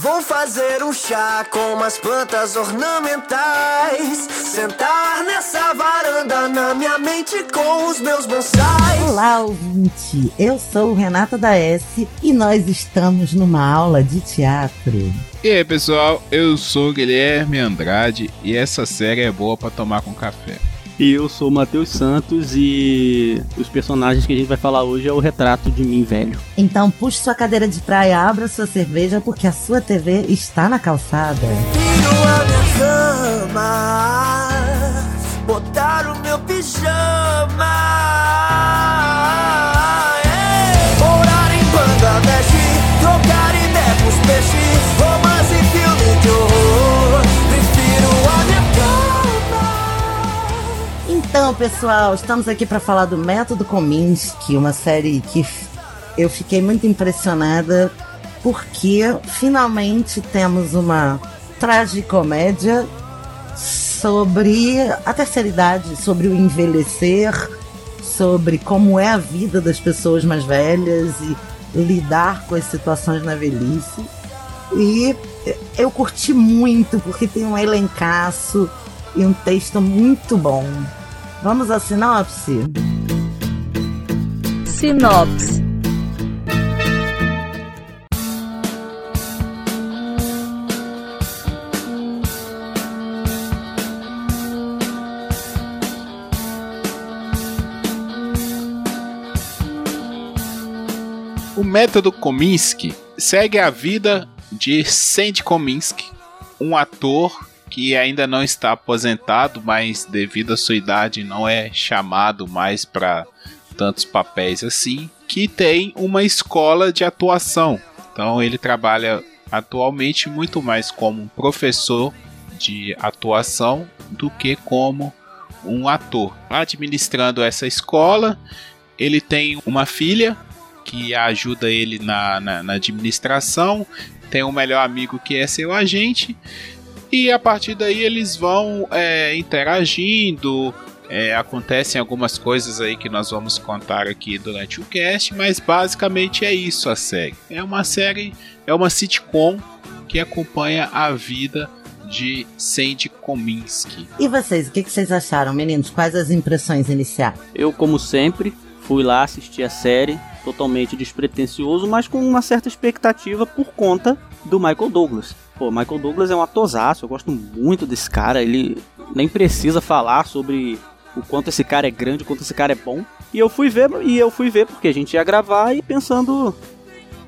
Vou fazer um chá com umas plantas ornamentais. Sentar nessa varanda na minha mente com os meus bonsais. Olá, ouvinte! Eu sou Renata da S e nós estamos numa aula de teatro. E aí, pessoal, eu sou Guilherme Andrade e essa série é boa para tomar com café. E eu sou o Matheus Santos e os personagens que a gente vai falar hoje é o retrato de mim velho. Então puxe sua cadeira de praia, abra sua cerveja, porque a sua TV está na calçada. Tiro a minha cama, botar o meu pijama. Então, pessoal, estamos aqui para falar do Método Kominsky, uma série que eu fiquei muito impressionada porque finalmente temos uma tragicomédia sobre a terceira idade, sobre o envelhecer, sobre como é a vida das pessoas mais velhas e lidar com as situações na velhice. E eu curti muito porque tem um elencaço e um texto muito bom. Vamos à sinopse? Sinopse. O método Kominsky segue a vida de Sandy Kominsky, um ator que ainda não está aposentado, mas devido à sua idade não é chamado mais para tantos papéis assim, que tem uma escola de atuação. Então ele trabalha atualmente muito mais como um professor de atuação do que como um ator. Administrando essa escola, ele tem uma filha que ajuda ele na, na, na administração, tem um melhor amigo que é seu agente, e a partir daí eles vão é, interagindo. é, acontecem algumas coisas aí que nós vamos contar aqui durante o cast, mas basicamente é isso a série. É uma série, é uma sitcom que acompanha a vida de Sandy Kominsky. E vocês, o que que vocês acharam, meninos? Quais as impressões iniciais? Eu, como sempre, fui lá assistir a série, totalmente despretensioso, mas com uma certa expectativa por conta do Michael Douglas. Pô, Michael Douglas é um atorzaço, eu gosto muito desse cara, ele nem precisa falar sobre o quanto esse cara é grande, o quanto esse cara é bom. E eu fui ver, e eu fui ver porque a gente ia gravar e pensando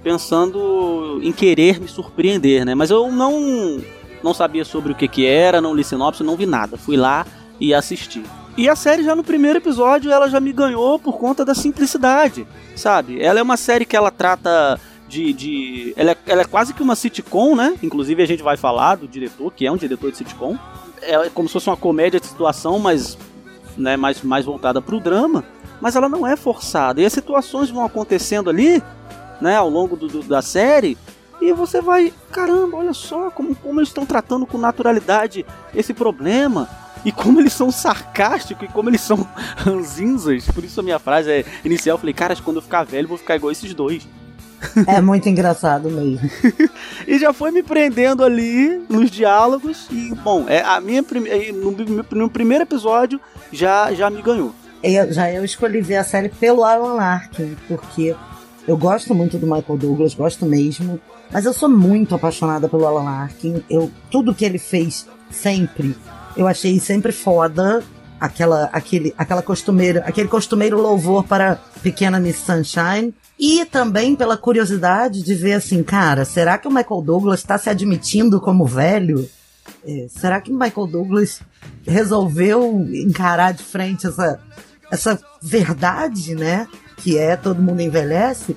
pensando em querer me surpreender, né? Mas eu não não sabia sobre o que que era, não li sinopse, não vi nada. Fui lá e assisti. E a série já no primeiro episódio ela já me ganhou por conta da simplicidade, sabe? Ela é uma série que ela trata de. de ela, é, ela é quase que uma sitcom, né? Inclusive a gente vai falar do diretor, que é um diretor de sitcom. É como se fosse uma comédia de situação, mas né, mais, mais voltada pro drama. Mas ela não é forçada. E as situações vão acontecendo ali, né, ao longo do, do- da série. E você vai, caramba, olha só como, como eles estão tratando com naturalidade esse problema. E como eles são sarcásticos e como eles são ranzinzas. Por isso a minha frase é inicial. Eu falei, cara, quando eu ficar velho, eu vou ficar igual esses dois. É muito engraçado mesmo. E já foi me prendendo ali nos diálogos. E, bom, é, a minha prime- no, no primeiro episódio já, já me ganhou. Eu, já eu escolhi ver a série pelo Alan Larkin, porque eu gosto muito do Michael Douglas, gosto mesmo. Mas eu sou muito apaixonada pelo Alan Larkin. Eu, tudo que ele fez sempre, eu achei sempre foda. Aquela, aquele, aquela costumeira, aquele costumeiro louvor para Pequena Miss Sunshine. E também pela curiosidade de ver assim, cara, será que o Michael Douglas está se admitindo como velho? É, será que o Michael Douglas resolveu encarar de frente essa, essa verdade, né? Que é todo mundo envelhece.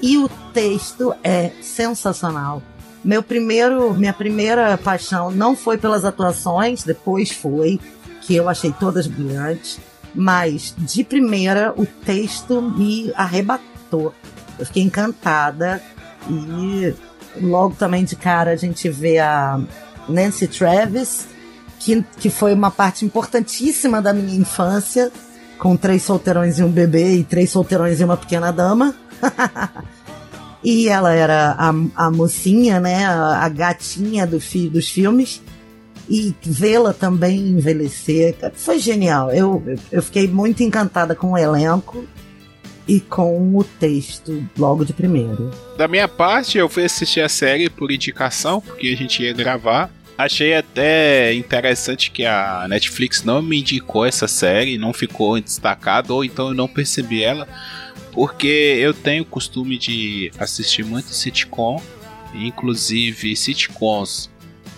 E o texto é sensacional. Meu primeiro, minha primeira paixão não foi pelas atuações, depois foi, que eu achei todas brilhantes. Mas de primeira o texto me arrebatou. Eu fiquei encantada e logo também de cara a gente vê a Nancy Travis, que, que foi uma parte importantíssima da minha infância, com três solteirões e um bebê e três solteirões e uma pequena dama. E ela era a, a mocinha, né? A, a gatinha do fi, dos filmes. E vê-la também envelhecer foi genial. Eu, eu fiquei muito encantada com o elenco e com o texto logo de primeiro. Da minha parte, eu fui assistir a série por indicação, porque a gente ia gravar. Achei até interessante que a Netflix não me indicou essa série, não ficou destacada, ou então eu não percebi ela, porque eu tenho o costume de assistir muito sitcom, inclusive sitcoms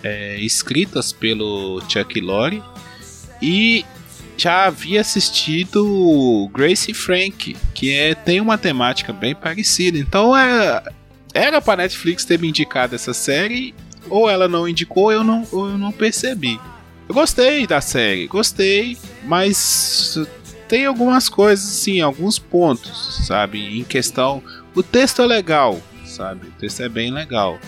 é, escritas pelo Chuck Lorre, e já havia assistido Grace Frank, que é, tem uma temática bem parecida. Então é, era para Netflix ter me indicado essa série, ou ela não indicou, eu não, eu não percebi. Eu gostei da série, gostei, mas tem algumas coisas, assim, alguns pontos, sabe? Em questão. O texto é legal, sabe? O texto é bem legal.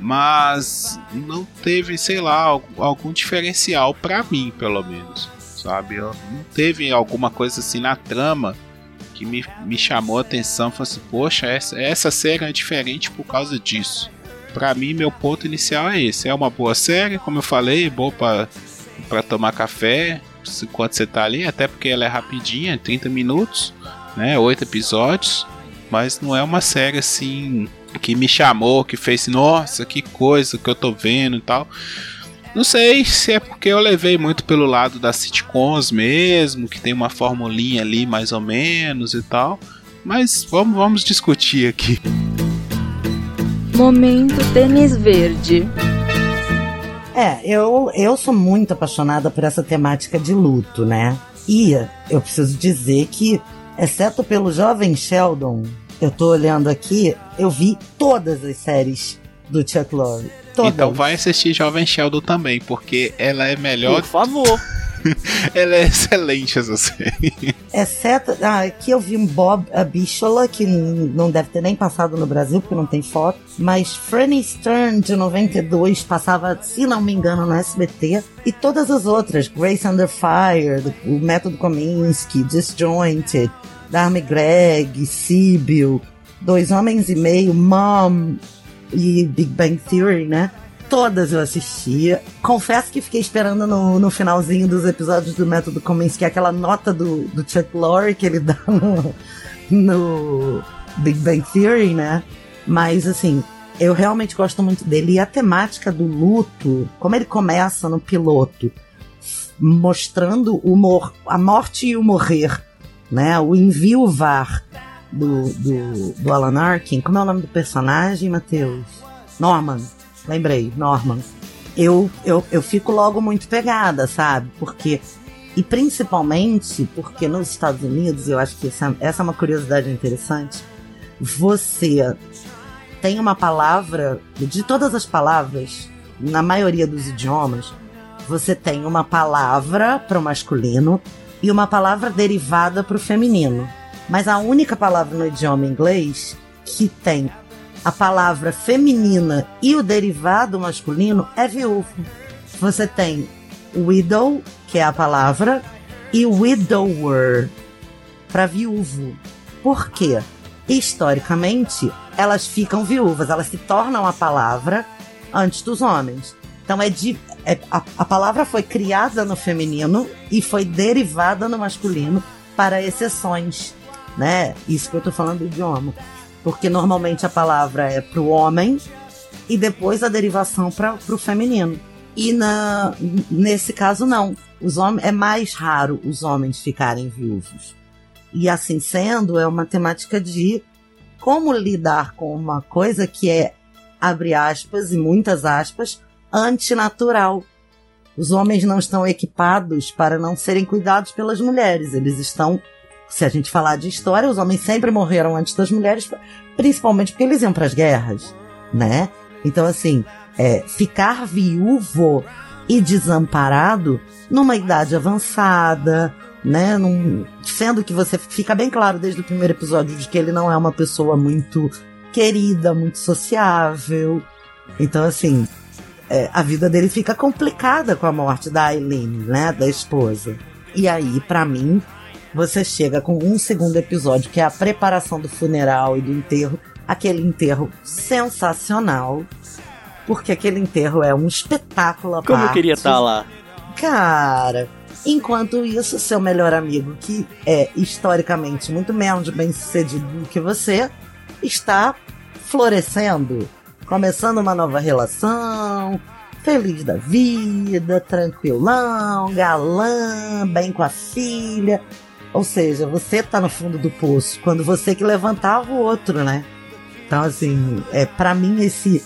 Mas não teve, sei lá, algum, algum diferencial para mim, pelo menos sabe? Eu, não teve alguma coisa assim na trama que me, me chamou a atenção. Falei assim, poxa, essa, essa série é diferente por causa disso. Para mim, meu ponto inicial é esse. É uma boa série, como eu falei, boa para tomar café enquanto você tá ali, até porque ela é rapidinha, 30 minutos, né? Oito episódios, mas não é uma série assim que me chamou, que fez, nossa, que coisa que eu tô vendo e tal. Não sei se é porque eu levei muito pelo lado das sitcoms mesmo, que tem uma formulinha ali mais ou menos e tal. Mas vamos, vamos discutir aqui. Momento tênis verde. É, eu, eu sou muito apaixonada por essa temática de luto, né? E eu preciso dizer que, exceto pelo jovem Sheldon, eu tô olhando aqui, eu vi todas as séries do Chuck Lorre. Todas. Então vai assistir Jovem Sheldon também, porque ela é melhor. Por favor. ela é excelente essa série. Exceto. Ah, aqui eu vi um Bob Abishola, que não deve ter nem passado no Brasil, porque não tem foto. Mas Franny Stern, de 92, passava, se não me engano, no SBT. E todas as outras, Grace Under Fire, o Método Kominsky, Disjointed, Darmy Greg, Sibyl, Dois Homens e Meio, Mom, e Big Bang Theory, né? Todas eu assistia. Confesso que fiquei esperando no, no finalzinho dos episódios do Método Kominsky aquela nota do, do Chuck Lorre que ele dá no, no Big Bang Theory, né? Mas, assim, eu realmente gosto muito dele. E a temática do luto, como ele começa no piloto, mostrando o mor a morte e o morrer, né? O enviuvar do, do, do Alan Arkin. Como é o nome do personagem, Matheus? Norman. Lembrei, Norman. Eu, eu, eu fico logo muito pegada, sabe? Porque. E principalmente porque nos Estados Unidos, eu acho que essa, essa é uma curiosidade interessante. Você tem uma palavra, de todas as palavras, na maioria dos idiomas, você tem uma palavra para o masculino e uma palavra derivada para o feminino. Mas a única palavra no idioma inglês que tem a palavra feminina e o derivado masculino é viúvo. Você tem widow, que é a palavra, e widower, para viúvo. Por quê? Historicamente, elas ficam viúvas, elas se tornam a palavra antes dos homens. Então é de. É, a, a palavra foi criada no feminino e foi derivada no masculino para exceções né? Isso que eu tô falando do idioma. Porque normalmente a palavra é pro homem e depois a derivação para pro feminino. E na, nesse caso não. Os homens é mais raro os homens ficarem viúvos. E assim sendo, é uma temática de como lidar com uma coisa que é abre aspas e muitas aspas antinatural. Os homens não estão equipados para não serem cuidados pelas mulheres, eles estão se a gente falar de história, os homens sempre morreram antes das mulheres, principalmente porque eles iam para as guerras, né? Então, assim, é, ficar viúvo e desamparado numa idade avançada, né? Num, sendo que você fica bem claro desde o primeiro episódio de que ele não é uma pessoa muito querida, muito sociável. Então, assim, é, a vida dele fica complicada com a morte da Aileen, né? Da esposa. E aí, para mim, você chega com um segundo episódio, que é a preparação do funeral e do enterro, aquele enterro sensacional, porque aquele enterro é um espetáculo à Como eu parte. queria estar lá. Cara, enquanto isso, seu melhor amigo, que é historicamente muito menos bem sucedido do que você, está florescendo, começando uma nova relação, feliz da vida, tranquilão, galã, bem com a filha. Ou seja, você tá no fundo do poço, quando você que levantava o outro, né? Então, assim, é, para mim esse,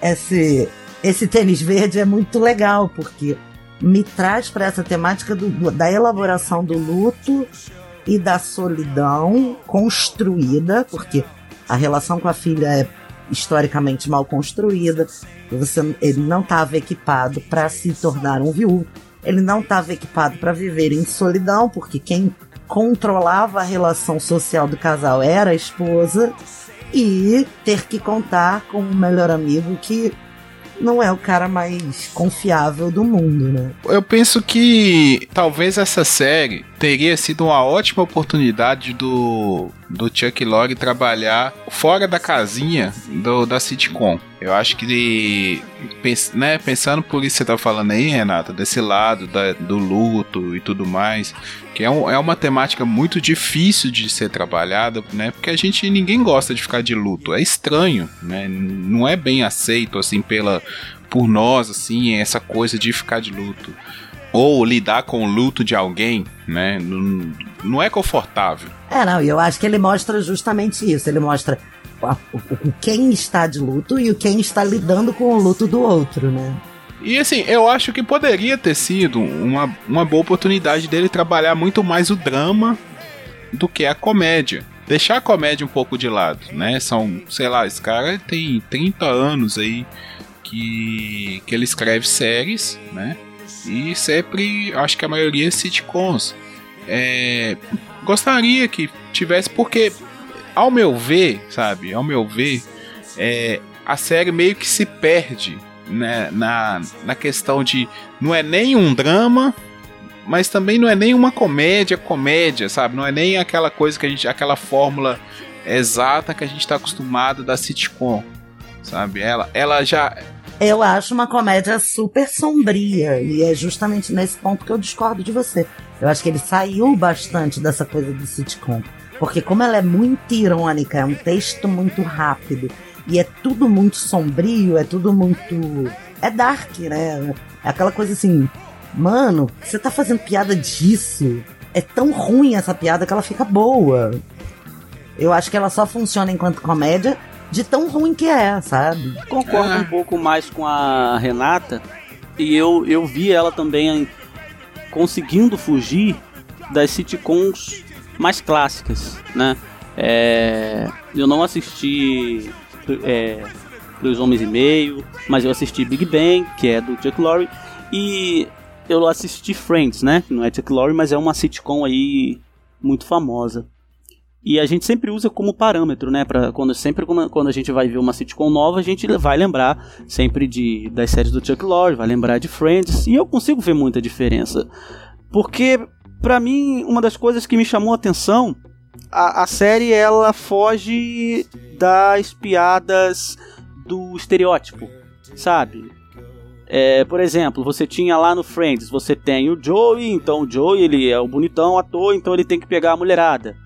esse, esse tênis verde é muito legal, porque me traz para essa temática do, da elaboração do luto e da solidão construída, porque a relação com a filha é historicamente mal construída. Você, ele não estava equipado para se tornar um viúvo. Ele não estava equipado para viver em solidão, porque quem controlava a relação social do casal era a esposa. E ter que contar com um melhor amigo que não é o cara mais confiável do mundo, né? Eu penso que talvez essa série teria sido uma ótima oportunidade do, do Chuck Lorre trabalhar fora da casinha do, da sitcom. Eu acho que, né, pensando por isso que você tá falando aí, Renata, desse lado da, do luto e tudo mais, que é, um, é uma temática muito difícil de ser trabalhada, né? Porque a gente ninguém gosta de ficar de luto, é estranho, né? Não é bem aceito assim pela por nós assim essa coisa de ficar de luto ou lidar com o luto de alguém, né? Não, não é confortável. É, não, e eu acho que ele mostra justamente isso. Ele mostra o, o, quem está de luto e o quem está lidando com o luto do outro, né? E assim, eu acho que poderia ter sido uma, uma boa oportunidade dele trabalhar muito mais o drama do que a comédia. Deixar a comédia um pouco de lado, né? São, sei lá, esse cara tem 30 anos aí que, que ele escreve séries, né? E sempre, acho que a maioria sitcoms. É, gostaria que tivesse, porque, ao meu ver, sabe, ao meu ver, é, a série meio que se perde né, na, na questão de não é nem um drama, mas também não é nem uma comédia, comédia, sabe? Não é nem aquela coisa que a gente, aquela fórmula exata que a gente está acostumado da sitcom, sabe? Ela, ela já eu acho uma comédia super sombria. E é justamente nesse ponto que eu discordo de você. Eu acho que ele saiu bastante dessa coisa do sitcom. Porque como ela é muito irônica, é um texto muito rápido. E é tudo muito sombrio, é tudo muito. É dark, né? É aquela coisa assim. Mano, você tá fazendo piada disso? É tão ruim essa piada que ela fica boa. Eu acho que ela só funciona enquanto comédia de tão ruim que é, sabe? Concordo Ah. um pouco mais com a Renata e eu, eu vi ela também conseguindo fugir das sitcoms mais clássicas, né? É, eu não assisti é, Dois Homens e Meio, mas eu assisti Big Bang, que é do Chuck Lorre, e eu assisti Friends, né? Que não é Chuck Lorre, mas é uma sitcom aí muito famosa. E a gente sempre usa como parâmetro, né? Pra quando, sempre quando a gente vai ver uma sitcom nova, a gente vai lembrar sempre de, das séries do Chuck Lorre, vai lembrar de Friends. E eu consigo ver muita diferença. Porque, pra mim, uma das coisas que me chamou a atenção, a, a série ela foge das piadas do estereótipo, sabe? É, por exemplo, você tinha lá no Friends, você tem o Joey, então o Joey ele é o bonitão ator, então ele tem que pegar a mulherada.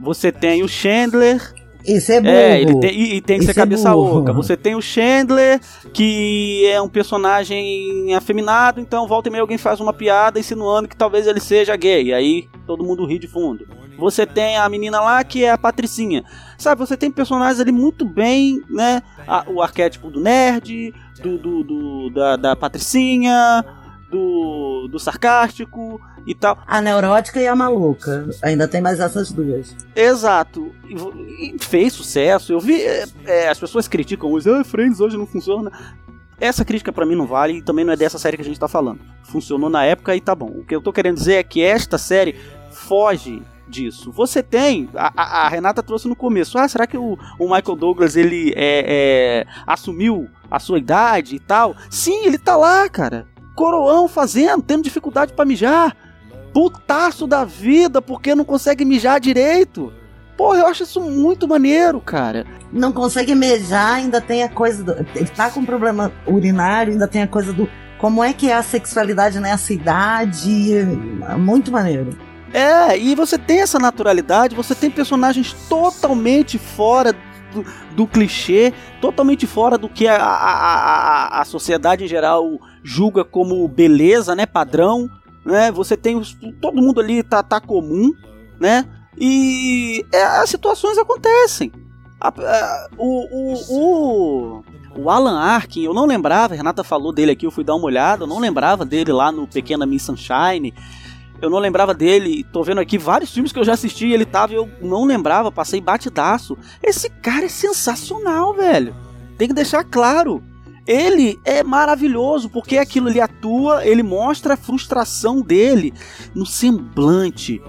Você tem o Chandler. Isso é burro. É, ele tem, e, e tem que ser é cabeça oca. Você tem o Chandler, que é um personagem afeminado, então volta e meia alguém faz uma piada insinuando que talvez ele seja gay. Aí todo mundo ri de fundo. Você tem a menina lá que é a Patricinha. Sabe, você tem personagens ali muito bem, né? A- o arquétipo do nerd, do, do, do- da, da Patricinha, do, do sarcástico e tal. A neurótica e a maluca. Ainda tem mais essas duas. Exato. E fez sucesso. Eu vi. é, é, as pessoas criticam isso. Ah, Friends hoje não funciona. Essa crítica pra mim não vale e também não é dessa série que a gente tá falando. Funcionou na época e tá bom. O que eu tô querendo dizer é que esta série foge disso. Você tem. A, a- Renata trouxe no começo. Ah, será que o, o Michael Douglas ele é, é, assumiu a sua idade e tal? Sim, ele tá lá, cara. Coroão fazendo, tendo dificuldade pra mijar putaço da vida porque não consegue mijar direito. Porra, eu acho isso muito maneiro, cara. Não consegue mejar, ainda tem a coisa do. Tá com problema urinário, ainda tem a coisa do. Como é que é a sexualidade nessa idade? Muito maneiro. É, e você tem essa naturalidade, você tem personagens totalmente fora do, do clichê, totalmente fora do que a, a, a, a sociedade em geral julga como beleza, né? Padrão. Né? Você tem os, todo mundo ali tá, tá comum, né? E é, as situações acontecem. A, a, o, o, o, o, Alan Arkin, eu não lembrava, a Renata falou dele aqui, eu fui dar uma olhada, eu não lembrava dele lá no Pequena Miss Sunshine. Eu não lembrava dele, tô vendo aqui vários filmes que eu já assisti, ele tava eu não lembrava, passei batidaço. Esse cara é sensacional, velho. Tem que deixar claro. Ele é maravilhoso porque aquilo ele atua, ele mostra a frustração dele no semblante,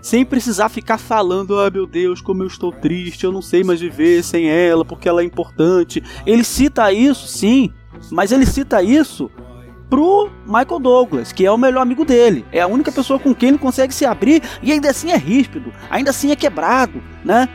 sem precisar ficar falando, ah meu Deus, como eu estou triste, eu não sei mais viver sem ela porque ela é importante. Ele cita isso, sim, mas ele cita isso pro Michael Douglas, que é o melhor amigo dele. É a única pessoa com quem ele consegue se abrir e ainda assim é ríspido, ainda assim é quebrado, né?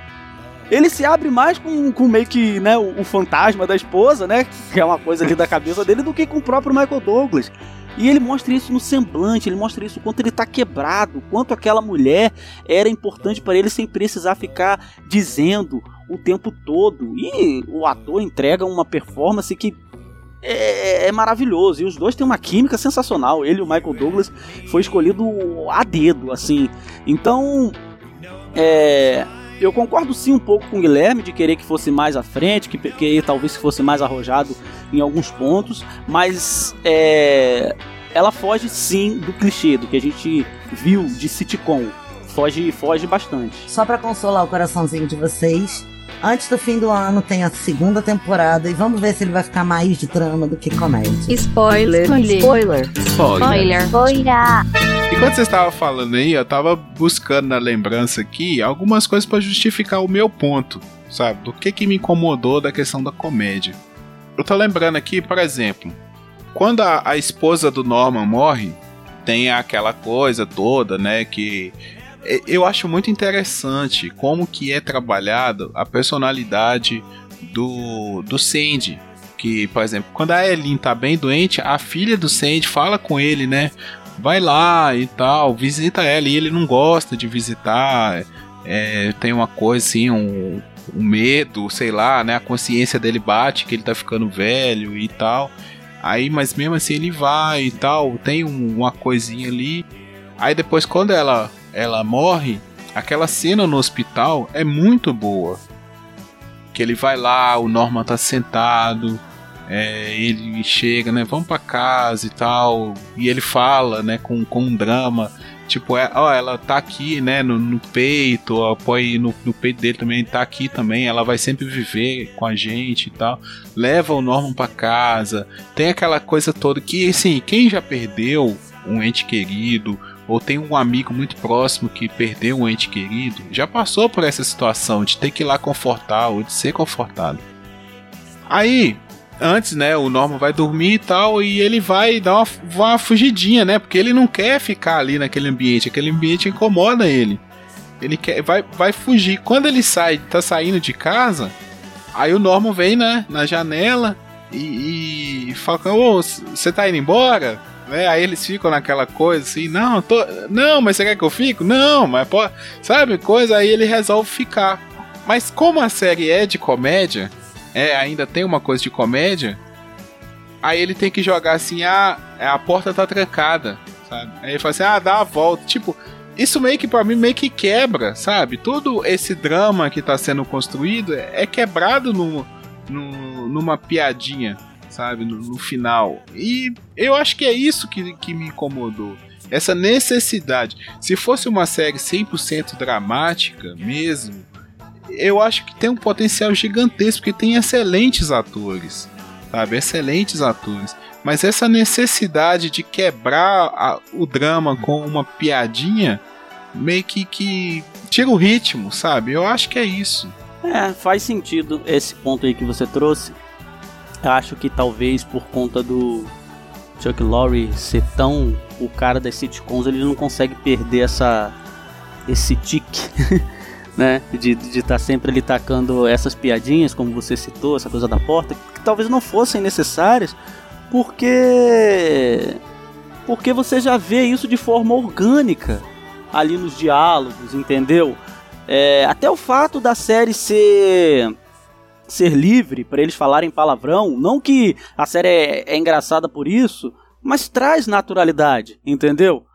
Ele se abre mais com, com meio que né, o, o fantasma da esposa, né? Que é uma coisa ali da cabeça dele, do que com o próprio Michael Douglas. E ele mostra isso no semblante, ele mostra isso quanto ele tá quebrado, quanto aquela mulher era importante para ele sem precisar ficar dizendo o tempo todo. E o ator entrega uma performance que é, é, maravilhoso. E os dois têm uma química sensacional. Ele e o Michael Douglas foi escolhido a dedo, assim. Então, é, eu concordo sim um pouco com o Guilherme de querer que fosse mais à frente, que, que talvez fosse mais arrojado em alguns pontos, mas é, ela foge sim do clichê, do que a gente viu de sitcom. Foge, foge bastante. Só para consolar o coraçãozinho de vocês, Antes do fim do ano tem a segunda temporada e vamos ver se ele vai ficar mais de drama do que comédia. Spoiler. Spoiler. Spoiler. Spoiler. Spoiler. Enquanto você estava falando aí, eu estava buscando na lembrança aqui algumas coisas para justificar o meu ponto, sabe? Do que que me incomodou da questão da comédia. Eu tô lembrando aqui, por exemplo, quando a, a esposa do Norman morre, tem aquela coisa toda, né, que eu acho muito interessante como que é trabalhado a personalidade do, do Sandy. Que, por exemplo, quando a Elin tá bem doente, a filha do Sandy fala com ele, né? Vai lá e tal, visita ela. E ele não gosta de visitar. É, tem uma coisa assim, um, um medo, sei lá, né? A consciência dele bate que ele tá ficando velho e tal. Aí, mas mesmo assim ele vai e tal, tem um, uma coisinha ali. Aí depois quando ela ela morre, aquela cena no hospital é muito boa. Que ele vai lá, o Norman tá sentado, é, ele chega, né? Vamos para casa e tal. E ele fala, né? Com, com um drama. Tipo, é, ó, ela tá aqui, né? No, no peito, apoia no, no peito dele também, tá aqui também. Ela vai sempre viver com a gente e tal. Leva o Norman para casa. Tem aquela coisa toda que, assim, quem já perdeu um ente querido ou tem um amigo muito próximo que perdeu um ente querido, já passou por essa situação de ter que ir lá confortar ou de ser confortado. Aí, antes, né, o Norman vai dormir e tal, e ele vai dar uma, uma fugidinha, né, porque ele não quer ficar ali naquele ambiente, aquele ambiente incomoda ele. Ele quer, vai, vai fugir. Quando ele sai, tá saindo de casa, aí o Norman vem, né, na janela e, e fala: Ô, você tá indo embora? Né? Aí eles ficam naquela coisa assim, não, tô, não, mas você quer que eu fico? Não, mas pode, sabe, coisa aí ele resolve ficar. Mas como a série é de comédia, é, ainda tem uma coisa de comédia, aí ele tem que jogar assim, ah, a porta tá trancada, sabe? Aí ele fala assim, ah, dá a volta, tipo, isso meio que para mim meio que quebra, sabe? Todo esse drama que tá sendo construído é quebrado no, no, numa piadinha, sabe? No, no, final. E eu acho que é isso que, que me incomodou. Essa necessidade. Se fosse uma série 100% dramática mesmo, eu acho que tem um potencial gigantesco, porque tem excelentes atores, sabe? Excelentes atores. Mas essa necessidade de quebrar a, o drama com uma piadinha meio que, que tira o ritmo, sabe? Eu acho que é isso. É, faz sentido esse ponto aí que você trouxe. Acho que talvez por conta do Chuck Lorre ser tão o cara das sitcoms, ele não consegue perder essa esse tique né? De estar tá sempre ali tacando essas piadinhas, como você citou, essa coisa da porta, que talvez não fossem necessárias, porque. Porque você já vê isso de forma orgânica ali nos diálogos, entendeu? É, até o fato da série ser ser livre para eles falarem palavrão, não que a série é, é engraçada por isso, mas traz naturalidade, entendeu?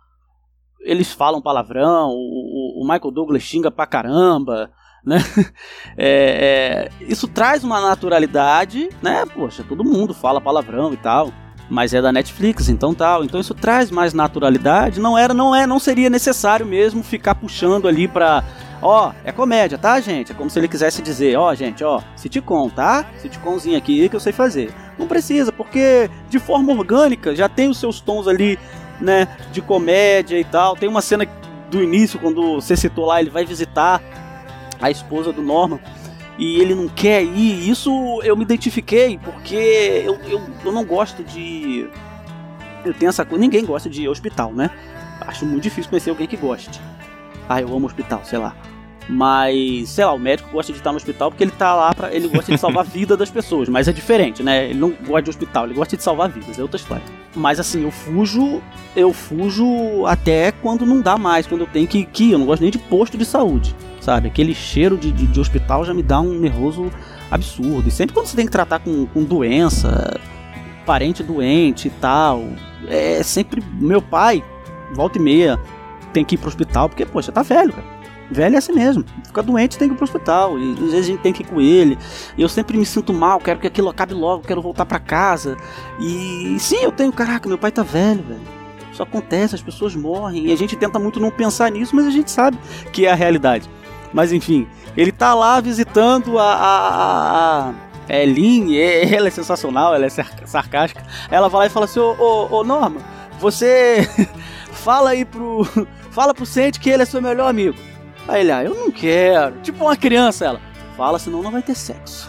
eles falam palavrão, o, o, Michael Douglas xinga pra caramba, né? É, é, isso traz uma naturalidade, né? Poxa, todo mundo fala palavrão e tal, mas é da Netflix, então tal. Então isso traz mais naturalidade. Não era, não é, não seria necessário mesmo ficar puxando ali pra, ó, é comédia, tá, gente? É como se ele quisesse dizer, ó, gente, ó, sitcom, tá? Sitcomzinho aqui que eu sei fazer. Não precisa, porque de forma orgânica já tem os seus tons ali né, de comédia e tal. Tem uma cena do início, quando você citou lá, ele vai visitar a esposa do Norman e ele não quer ir. Isso eu me identifiquei, porque eu, eu, eu não gosto de. Eu tenho essa coisa. Ninguém gosta de hospital, né? Acho muito difícil conhecer alguém que goste. Ah, eu amo hospital, sei lá. Mas, sei lá, o médico gosta de estar no hospital porque ele tá lá para ele gosta de salvar a vida das pessoas, mas é diferente, né? Ele não gosta de hospital, ele gosta de salvar vidas, é outra história. Mas assim, eu fujo, eu fujo até quando não dá mais, quando eu tenho que, que ir. Eu não gosto nem de posto de saúde, sabe? Aquele cheiro de, de, de hospital já me dá um nervoso absurdo. E sempre quando você tem que tratar com, com doença, parente doente e tal, é sempre meu pai, volta e meia, tem que ir pro hospital, porque, poxa, tá velho, cara Velho é assim mesmo. Fica doente, tem que ir pro hospital. E às vezes a gente tem que ir com ele. E eu sempre me sinto mal, quero que aquilo acabe logo, quero voltar para casa. E sim, eu tenho, caraca, meu pai tá velho, velho. Isso acontece, as pessoas morrem. E a gente tenta muito não pensar nisso, mas a gente sabe que é a realidade. Mas enfim, ele tá lá visitando a. a, a, a é Lin, ela é sensacional, ela é sarcástica. Ela vai lá e fala assim: Ô, ô, ô Norma, você fala aí pro. Fala pro Sente que ele é seu melhor amigo. Aí ele, ah, eu não quero. Tipo uma criança, ela. Fala, senão não vai ter sexo.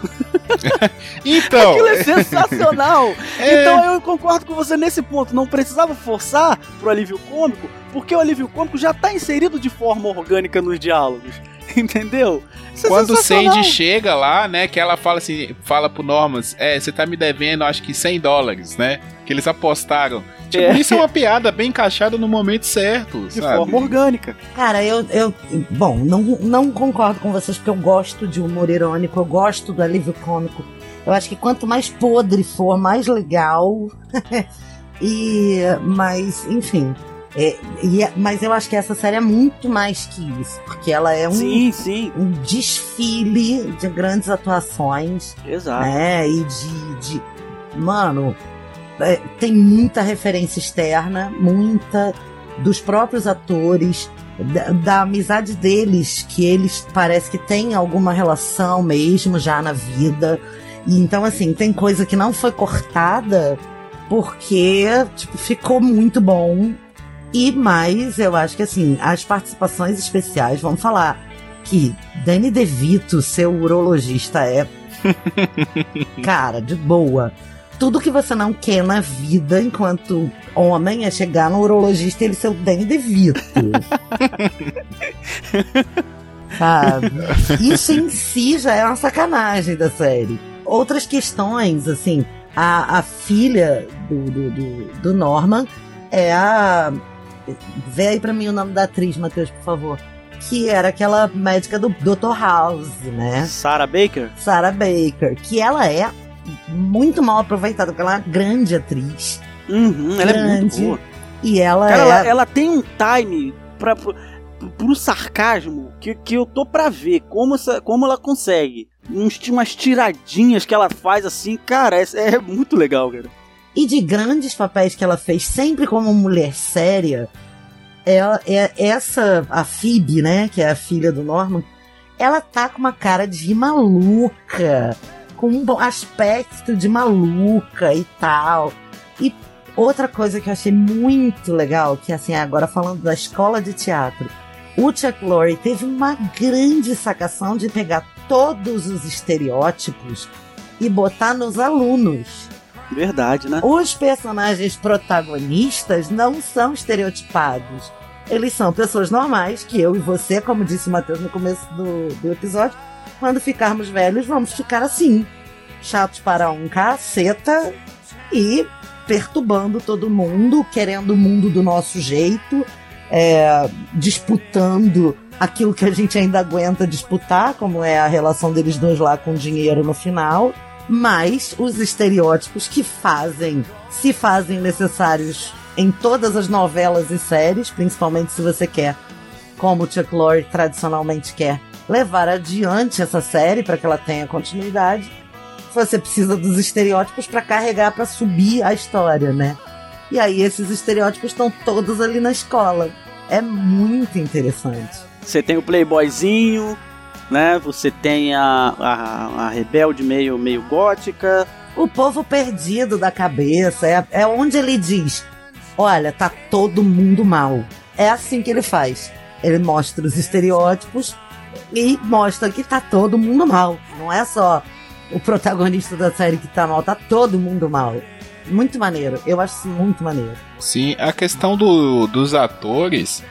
então. Aquilo é sensacional. é... Então eu concordo com você nesse ponto. Não precisava forçar pro alívio cômico, porque o alívio cômico já tá inserido de forma orgânica nos diálogos. Entendeu? Isso é Quando o Sandy chega lá, né, que ela fala assim, fala pro Normas, é, você tá me devendo acho que 100 dólares, né? Que eles apostaram. Tipo, é. isso é uma piada bem encaixada no momento certo, De sabe? forma orgânica. Cara, eu, eu bom, não, não concordo com vocês porque eu gosto de humor irônico, eu gosto do alívio cômico. Eu acho que quanto mais podre for, mais legal. e, mas, enfim, é, e, é, mas eu acho que essa série é muito mais que isso, porque ela é um, sim, sim. um desfile de grandes atuações. Exato. Né, e de. de mano, é, tem muita referência externa, muita dos próprios atores, da, da, amizade deles, que eles parece que têm alguma relação mesmo já na vida. E então, assim, tem coisa que não foi cortada porque, tipo, ficou muito bom e mais, eu acho que assim, as participações especiais, vamos falar que Danny DeVito, seu urologista, é. cara, de boa. Tudo que você não quer na vida enquanto homem é chegar no urologista e ele ser o Danny DeVito. Sabe? Isso em si já é uma sacanagem da série. Outras questões, assim, a, a filha do, do, do, do Norman é a Vê aí pra mim o nome da atriz, Matheus, por favor. Que era aquela médica do Dr. House, né? Sarah Baker? Sarah Baker. Que ela é muito mal aproveitada, porque ela é uma grande atriz. Uhum, ela é muito boa. E ela Cara, é... ela, ela tem um time pra, pro, pro sarcasmo que, que eu tô pra ver como, essa, como ela consegue. Uns, umas tiradinhas que ela faz assim, cara, é, é muito legal, cara e de grandes papéis que ela fez, sempre como mulher séria, ela, é, essa, a Phoebe, né, que é a filha do Norman, ela tá com uma cara de maluca, com um aspecto de maluca e tal. E outra coisa que eu achei muito legal, que assim, agora falando da escola de teatro, o Chuck Lorre teve uma grande sacação de pegar todos os estereótipos e botar nos alunos. Verdade, né? Os personagens protagonistas não são estereotipados. Eles são pessoas normais, que eu e você, como disse o Matheus no começo do, do episódio, quando ficarmos velhos, vamos ficar assim. Chatos para um caceta e perturbando todo mundo, querendo o mundo do nosso jeito, é, disputando aquilo que a gente ainda aguenta disputar, como é a relação deles dois lá com dinheiro no final. Mas os estereótipos que fazem, se fazem necessários em todas as novelas e séries, principalmente se você quer, como o Chuck Lorre tradicionalmente quer, levar adiante essa série para que ela tenha continuidade, você precisa dos estereótipos para carregar, para subir a história, né? E aí esses estereótipos estão todos ali na escola. É muito interessante. Você tem o playboyzinho, né? Você tem a, a, a rebelde meio, meio gótica. O povo perdido da cabeça. É, é onde ele diz: Olha, tá todo mundo mal. É assim que ele faz. Ele mostra os estereótipos e mostra que tá todo mundo mal. Não é só o protagonista da série que tá mal, tá todo mundo mal. Muito maneiro, eu acho isso muito maneiro. Sim, a questão do, dos atores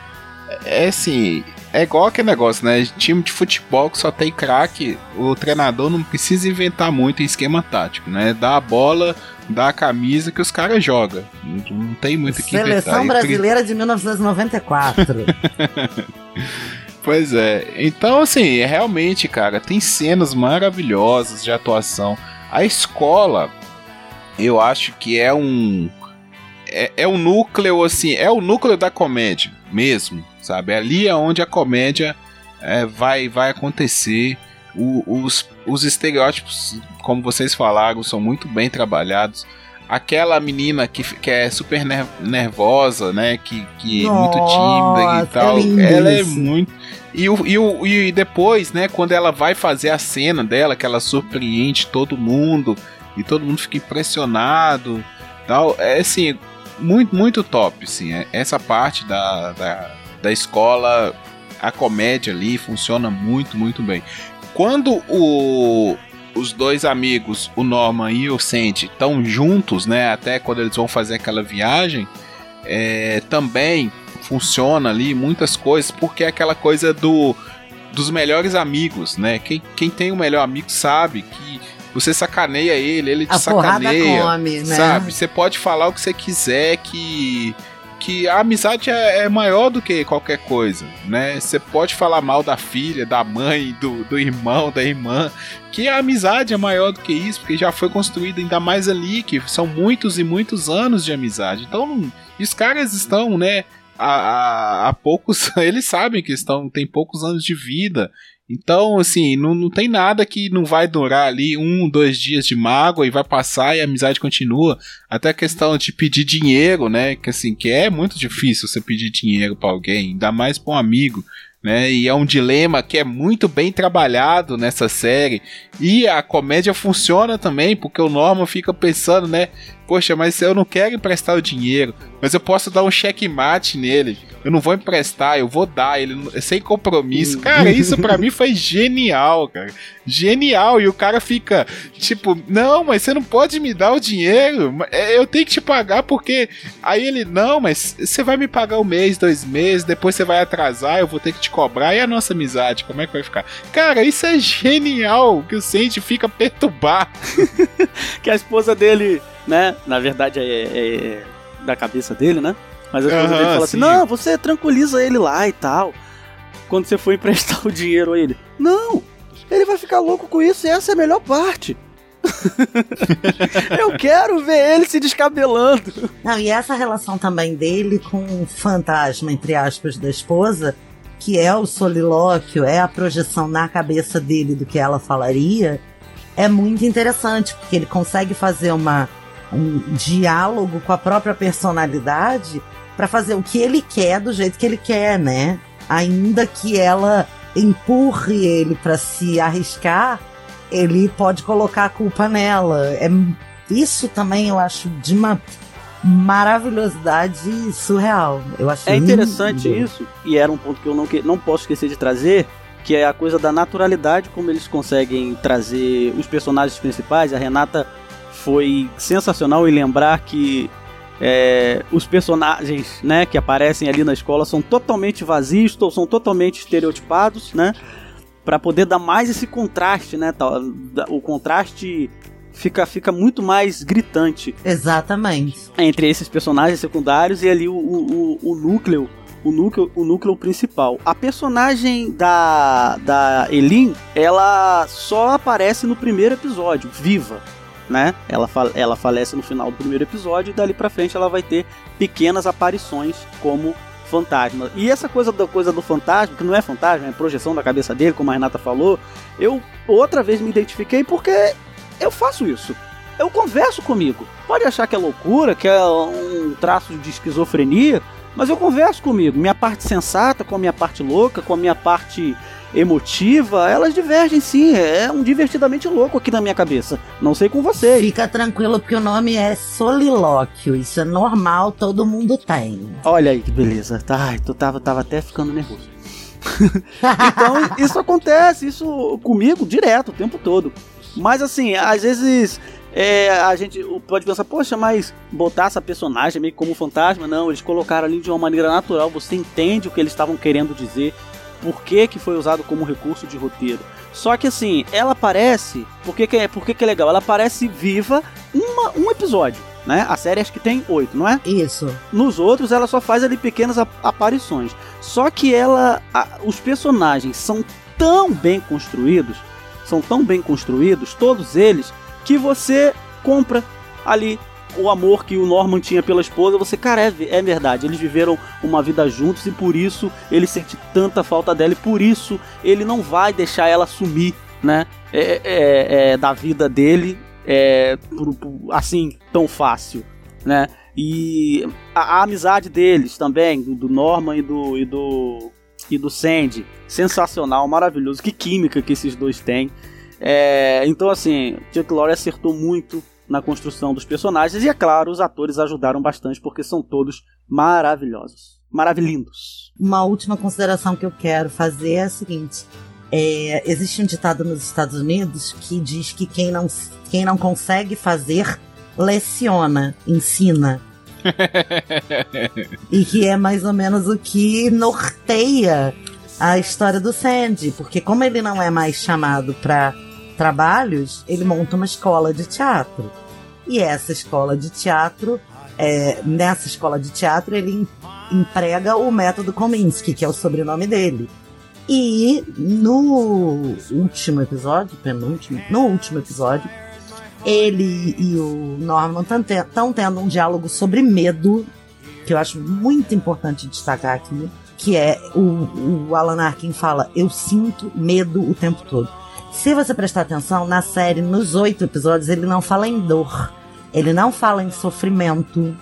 é assim, é igual aquele negócio, né? Time de futebol que só tem craque, o treinador não precisa inventar muito em esquema tático, né? Dá a bola, dá a camisa que os caras jogam. Não, tem muito o que Seleção inventar. brasileira de 1994. Pois é. Então, assim, realmente, cara, tem cenas maravilhosas de atuação. A escola, eu acho que é um. É, é um núcleo, assim, é o núcleo da comédia mesmo, sabe? Ali é onde a comédia é, vai, vai acontecer. O, os, os estereótipos, como vocês falaram, são muito bem trabalhados aquela menina que, que é super nervosa, né? Que, que é muito tímida e tal. É ela é muito. E, o, e, o, e depois, né, quando ela vai fazer a cena dela, que ela surpreende todo mundo e todo mundo fica impressionado. Tal, é assim, muito, muito top, assim. É, essa parte da, da, da escola, a comédia ali funciona muito, muito bem. Quando o, os dois amigos, o Norman e o Sandy, estão juntos, né? Até quando eles vão fazer aquela viagem, é, também funciona ali muitas coisas, porque é aquela coisa do dos melhores amigos, né? Quem, quem tem o melhor amigo sabe que você sacaneia ele, ele te A sacaneia. Come, né? Sabe? Você pode falar o que você quiser que que a amizade é, é, maior do que qualquer coisa, né? Você pode falar mal da filha, da mãe, do, do irmão, da irmã, que a amizade é maior do que isso, porque já foi construída ainda mais ali, que são muitos e muitos anos de amizade. Então, os caras estão, né? Há, há, poucos. Eles sabem que estão. tem poucos anos de vida. Então, assim, não, não tem nada que não vai durar ali um, dois dias de mágoa e vai passar e a amizade continua. Até a questão de pedir dinheiro, né? Que assim, que é muito difícil você pedir dinheiro para alguém, ainda mais para um amigo. Né, e é um dilema que é muito bem trabalhado nessa série. E a comédia funciona também, porque o Norman fica pensando, né? Poxa, mas eu não quero emprestar o dinheiro, mas eu posso dar um checkmate nele eu não vou emprestar, eu vou dar, ele sem compromisso. Cara, isso para mim foi genial, cara. Genial. E o cara fica tipo, não, mas você não pode me dar o dinheiro. É, eu tenho que te pagar porque. Aí ele, não, mas você vai me pagar um mês, dois meses, depois você vai atrasar, eu vou ter que te cobrar. E a nossa amizade, como é que vai ficar? Cara, isso é genial. Que o Sandy fica perturbado. que a esposa dele, né? Na verdade é, é da cabeça dele, né? Mas a esposa uhum, dele fala assim: Não, você tranquiliza ele lá e tal. Quando você for emprestar o dinheiro a ele: Não, ele vai ficar louco com isso e essa é a melhor parte. eu quero ver ele se descabelando. Não, e essa relação também dele com o fantasma, entre aspas, da esposa, que é o solilóquio, é a projeção na cabeça dele do que ela falaria, é muito interessante, porque ele consegue fazer uma, um diálogo com a própria personalidade para fazer o que ele quer do jeito que ele quer, né? Ainda que ela empurre ele para se arriscar, ele pode colocar a culpa nela. É isso também eu acho de uma maravilhosidade surreal. Eu acho É interessante lindo. isso e era um ponto que eu não, que, não posso esquecer de trazer, que é a coisa da naturalidade como eles conseguem trazer os personagens principais. A Renata foi sensacional em lembrar que É, os personagens, né, que aparecem ali na escola são totalmente vazios, são totalmente estereotipados, né? Para poder dar mais esse contraste, né? O contraste fica, fica muito mais gritante. Exatamente. Entre esses personagens secundários e ali o, o, o núcleo o núcleo, o núcleo principal. A personagem da, da Elin, ela só aparece no primeiro episódio, viva. Né? Ela, ela falece no final do primeiro episódio e dali pra frente ela vai ter pequenas aparições como fantasma. E essa coisa da coisa do fantasma, que não é fantasma, é projeção da cabeça dele, como a Renata falou, eu outra vez me identifiquei porque eu faço isso. Eu converso comigo. Pode achar que é loucura, que é um traço de esquizofrenia, mas eu converso comigo. Minha parte sensata com a minha parte louca, com a minha parte emotiva, elas divergem sim. É um divertidamente louco aqui na minha cabeça. Não sei com vocês. Fica tranquilo porque o nome é solilóquio. Isso é normal, todo mundo tem. Olha aí que beleza. Ai, tu tava, tava até ficando nervoso. então, isso acontece, isso comigo direto, o tempo todo. Mas assim, às vezes é, a gente pode pensar, poxa, mas botar essa personagem meio como fantasma, não, eles colocaram ali de uma maneira natural, você entende o que eles estavam querendo dizer, por que, foi usado como recurso de roteiro. Só que assim, ela aparece, por que, que, é, por que, que é legal? Ela aparece viva uma, um episódio. Né? A série acho que tem oito, não é? Isso. Nos outros ela só faz ali pequenas aparições. Só que ela, a, os personagens são tão bem construídos, são tão bem construídos, todos eles, que você compra ali o amor que o Norman tinha pela esposa, você, cara, é, é, verdade. Eles viveram uma vida juntos e por isso ele sente tanta falta dela e por isso ele não vai deixar ela sumir, né? É, é, é da vida dele, é, assim, tão fácil, né? E a, a, amizade deles também, do Norman e do, e do, e do Sandy, sensacional, maravilhoso. Que química que esses dois têm. É, então, assim, Chuck Lorre acertou muito na construção dos personagens e, é claro, os atores ajudaram bastante porque são todos maravilhosos, maravilhindos. Uma última consideração que eu quero fazer é a seguinte: é, existe um ditado nos Estados Unidos que diz que quem não, quem não consegue fazer leciona, ensina. e que é mais ou menos o que norteia a história do Sandy, porque como ele não é mais chamado para trabalhos, ele monta uma escola de teatro. E essa escola de teatro, é, nessa escola de teatro, ele emprega o método Kominsky, que é o sobrenome dele. E no último episódio, penúltimo, no último episódio, ele e o Norman estão tendo um diálogo sobre medo, que eu acho muito importante destacar aqui, que é o, o Alan Arkin fala: Eu sinto medo o tempo todo. Se você prestar atenção, na série, nos oito episódios, ele não fala em dor, ele não fala em sofrimento,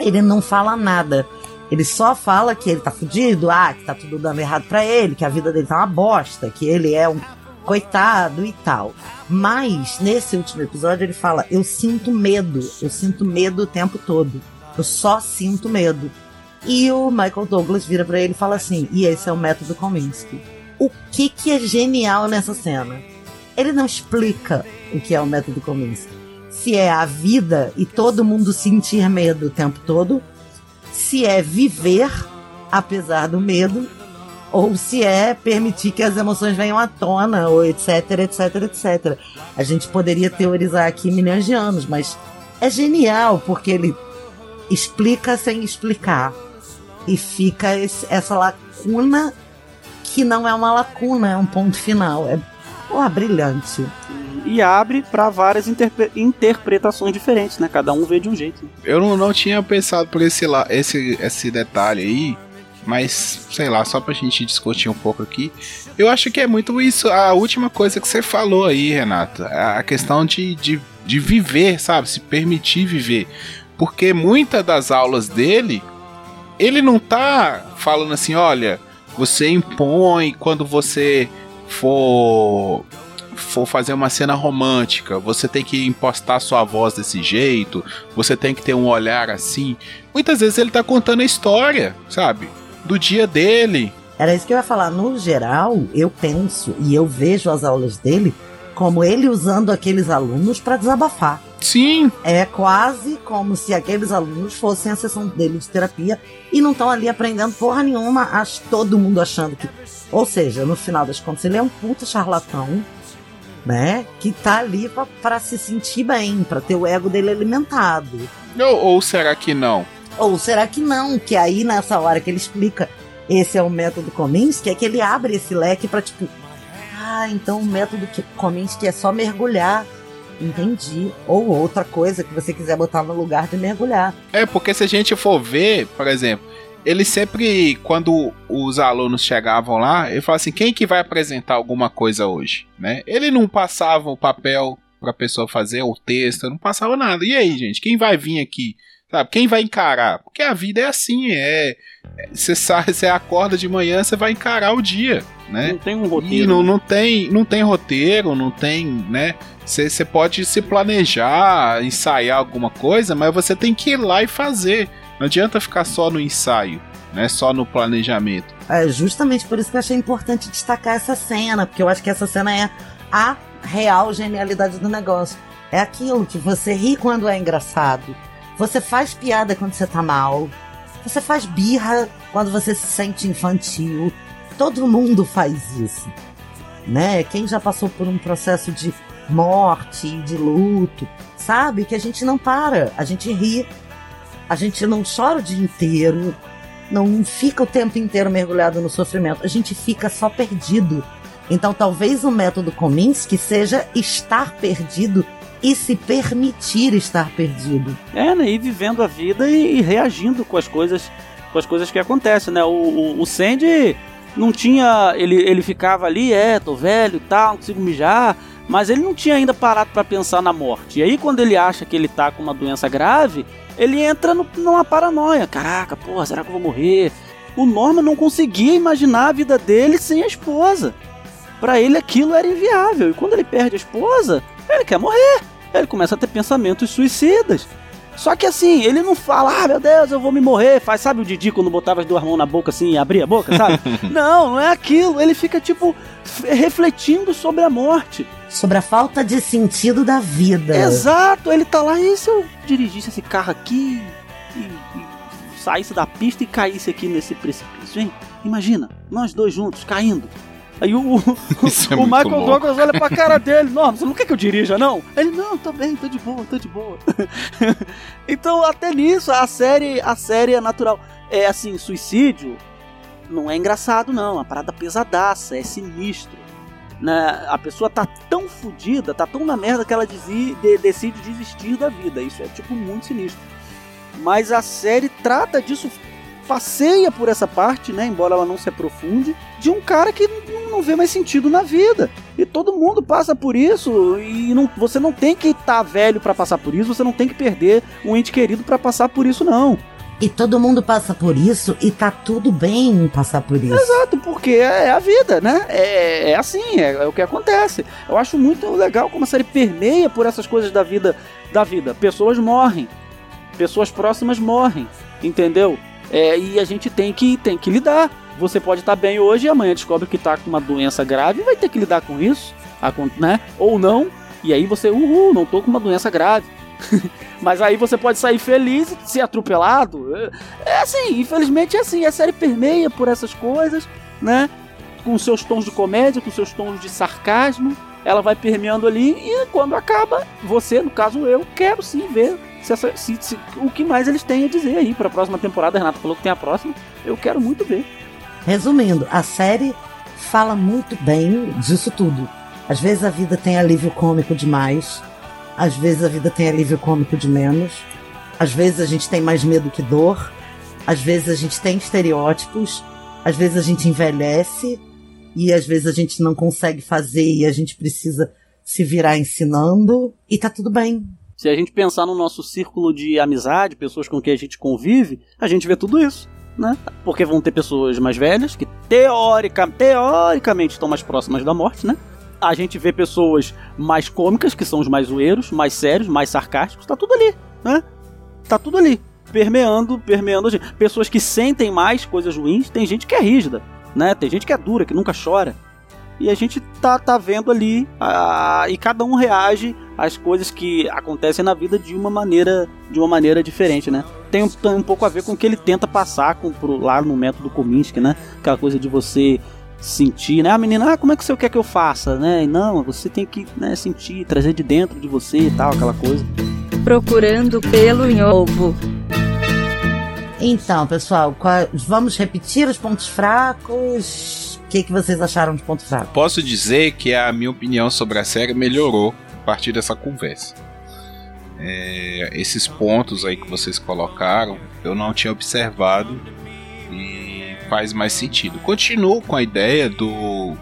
ele não fala nada. Ele só fala que ele tá fudido, ah, que tá tudo dando errado para ele, que a vida dele tá uma bosta, que ele é um coitado e tal. Mas, nesse último episódio, ele fala: Eu sinto medo, eu sinto medo o tempo todo. Eu só sinto medo. E o Michael Douglas vira para ele e fala assim: E esse é o método Kominsky o que, que é genial nessa cena? Ele não explica o que é o método Kominsky. Se é a vida e todo mundo sentir medo o tempo todo, se é viver apesar do medo, ou se é permitir que as emoções venham à tona, ou etc, etc, etc. A gente poderia teorizar aqui milhões de anos, mas é genial porque ele explica sem explicar. E fica esse, essa lacuna que não é uma lacuna, é um ponto final. É porra, brilhante. E abre para várias interpre interpretações diferentes, né? Cada um vê de um jeito. Eu não, não tinha pensado por esse, lá, esse, esse detalhe aí, mas sei lá, só pra gente discutir um pouco aqui. Eu acho que é muito isso, a última coisa que você falou aí, Renata. A questão de, de, de viver, sabe? Se permitir viver. Porque muitas das aulas dele, ele não tá falando assim, olha, você impõe quando você for for fazer uma cena romântica, você tem que impostar sua voz desse jeito, você tem que ter um olhar assim. Muitas vezes ele tá contando a história, sabe? Do dia dele. Era isso que eu ia falar. No geral, eu penso e eu vejo as aulas dele como ele usando aqueles alunos para desabafar. Sim. É quase como se aqueles alunos fossem a sessão dele de terapia e não estão ali aprendendo porra nenhuma, acho todo mundo achando que. Ou seja, no final das contas, ele é um puta charlatão, né? Que tá ali pra, pra se sentir bem, pra ter o ego dele alimentado. Ou, ou será que não? Ou será que não? Que aí nessa hora que ele explica esse é o método Kominsky, é que ele abre esse leque pra tipo, ah, então o método que Kominsky é só mergulhar. Entendi. Ou outra coisa que você quiser botar no lugar de mergulhar. É, porque se a gente for ver, por exemplo, ele sempre, quando os alunos chegavam lá, ele falava assim: quem que vai apresentar alguma coisa hoje? Né? Ele não passava o papel pra pessoa fazer, o texto, não passava nada. E aí, gente, quem vai vir aqui? Sabe? Quem vai encarar? Porque a vida é assim, é. Você sai, você acorda de manhã, você vai encarar o dia, né? Não tem um E roteiro. não, não tem, não tem roteiro, não tem, né? Você pode se planejar, ensaiar alguma coisa, mas você tem que ir lá e fazer. Não adianta ficar só no ensaio, né? Só no planejamento. É justamente por isso que eu achei importante destacar essa cena, porque eu acho que essa cena é a real genialidade do negócio. É aquilo que você ri quando é engraçado, você faz piada quando você tá mal, você faz birra quando você se sente infantil. Todo mundo faz isso, né? Quem já passou por um processo de morte, de luto, sabe que a gente não para, a gente ri, a gente não chora o dia inteiro, não fica o tempo inteiro mergulhado no sofrimento, a gente fica só perdido. Então talvez o método Kominsky seja estar perdido e se permitir estar perdido. É, né? E vivendo a vida e, e reagindo com as coisas com as coisas que acontecem, né? O, o, o Sandy não tinha. Ele, ele ficava ali, é, tô velho tal, não consigo mijar. Mas ele não tinha ainda parado pra pensar na morte. E aí, quando ele acha que ele tá com uma doença grave, ele entra no- numa paranoia. Caraca, porra, será que eu vou morrer? O Norman não conseguia imaginar a vida dele sem a esposa. Pra ele aquilo era inviável. E quando ele perde a esposa, ele quer morrer. Ele começa a ter pensamentos suicidas. Só que assim, ele não fala, ah, meu Deus, eu vou me morrer. Faz, sabe o Didi quando botava as duas mãos na boca assim e abria a boca, sabe? não, não é aquilo. Ele fica, tipo, refletindo sobre a morte. Sobre a falta de sentido da vida. Exato, ele tá lá, e se eu dirigisse esse carro aqui e, e saísse da pista e caísse aqui nesse precipício, hein? Imagina, nós dois juntos caindo. Aí o, o, é o Michael. Douglas olha pra cara dele, não, você não quer que eu dirija, não? Ele, não, tá bem, tá de boa, tá de boa. então, até nisso, a série, a série é natural. É assim, suicídio não é engraçado, não. É uma parada pesadaça, é sinistro. Né? A pessoa tá tão fodida, tá tão na merda que ela desi- de- decide desistir da vida. Isso é, tipo, muito sinistro. Mas a série trata disso, passeia por essa parte, né? Embora ela não se aprofunde, de um cara que não, não vê mais sentido na vida. E todo mundo passa por isso. E não- você não tem que estar velho pra passar por isso, você não tem que perder um ente querido pra passar por isso, não. E todo mundo passa por isso e tá tudo bem em passar por isso. Exato, porque é a vida, né? É, é assim, é, é o que acontece. Eu acho muito legal como a série permeia por essas coisas da vida. Da vida. Pessoas morrem, pessoas próximas morrem, entendeu? É, e a gente tem que, tem que lidar. Você pode estar bem hoje e amanhã descobre que tá com uma doença grave e vai ter que lidar com isso, né? Ou não. E aí você, uhul, não tô com uma doença grave. Mas aí você pode sair feliz e ser atropelado. É- É assim, infelizmente é assim. A série permeia por essas coisas, né? Com seus tons de comédia, com seus tons de sarcasmo. Ela vai permeando ali e quando acaba, você, no caso eu, quero sim ver se essa- se- se- o que mais eles têm a dizer aí para a próxima temporada. A Renata falou que tem a próxima. Eu quero muito ver. Resumindo, a série fala muito bem disso tudo. Às vezes a vida tem alívio cômico demais, às vezes a vida tem alívio cômico de menos, às vezes a gente tem mais medo que dor, às vezes a gente tem estereótipos, às vezes a gente envelhece e às vezes a gente não consegue fazer e a gente precisa se virar ensinando e tá tudo bem. Se a gente pensar no nosso círculo de amizade, pessoas com quem a gente convive, a gente vê tudo isso, né? Porque vão ter pessoas mais velhas que teórica, teoricamente estão mais próximas da morte, né? A gente vê pessoas mais cômicas, que são os mais zoeiros, mais sérios, mais sarcásticos, tá tudo ali, né? Tá tudo ali, permeando, permeando a gente. Pessoas que sentem mais coisas ruins, tem gente que é rígida, né? Tem gente que é dura, que nunca chora. E a gente tá, tá vendo ali a, e cada um reage às coisas que acontecem na vida de uma maneira de uma maneira diferente, né? Tem um, tem um pouco a ver com o que ele tenta passar com, pro, lá no método Kominsky, né? Aquela coisa de você sentir, né? A menina, ah, como é que você quer que eu faça, né? E não, você tem que né, sentir, trazer de dentro de você e tal, aquela coisa. Procurando pelo em ovo. Então, pessoal, qual- vamos repetir os pontos fracos. O que, que vocês acharam de ponto fraco? Posso dizer que a minha opinião sobre a série melhorou a partir dessa conversa. É, esses pontos aí que vocês colocaram, eu não tinha observado e faz mais sentido. Continuo com a ideia do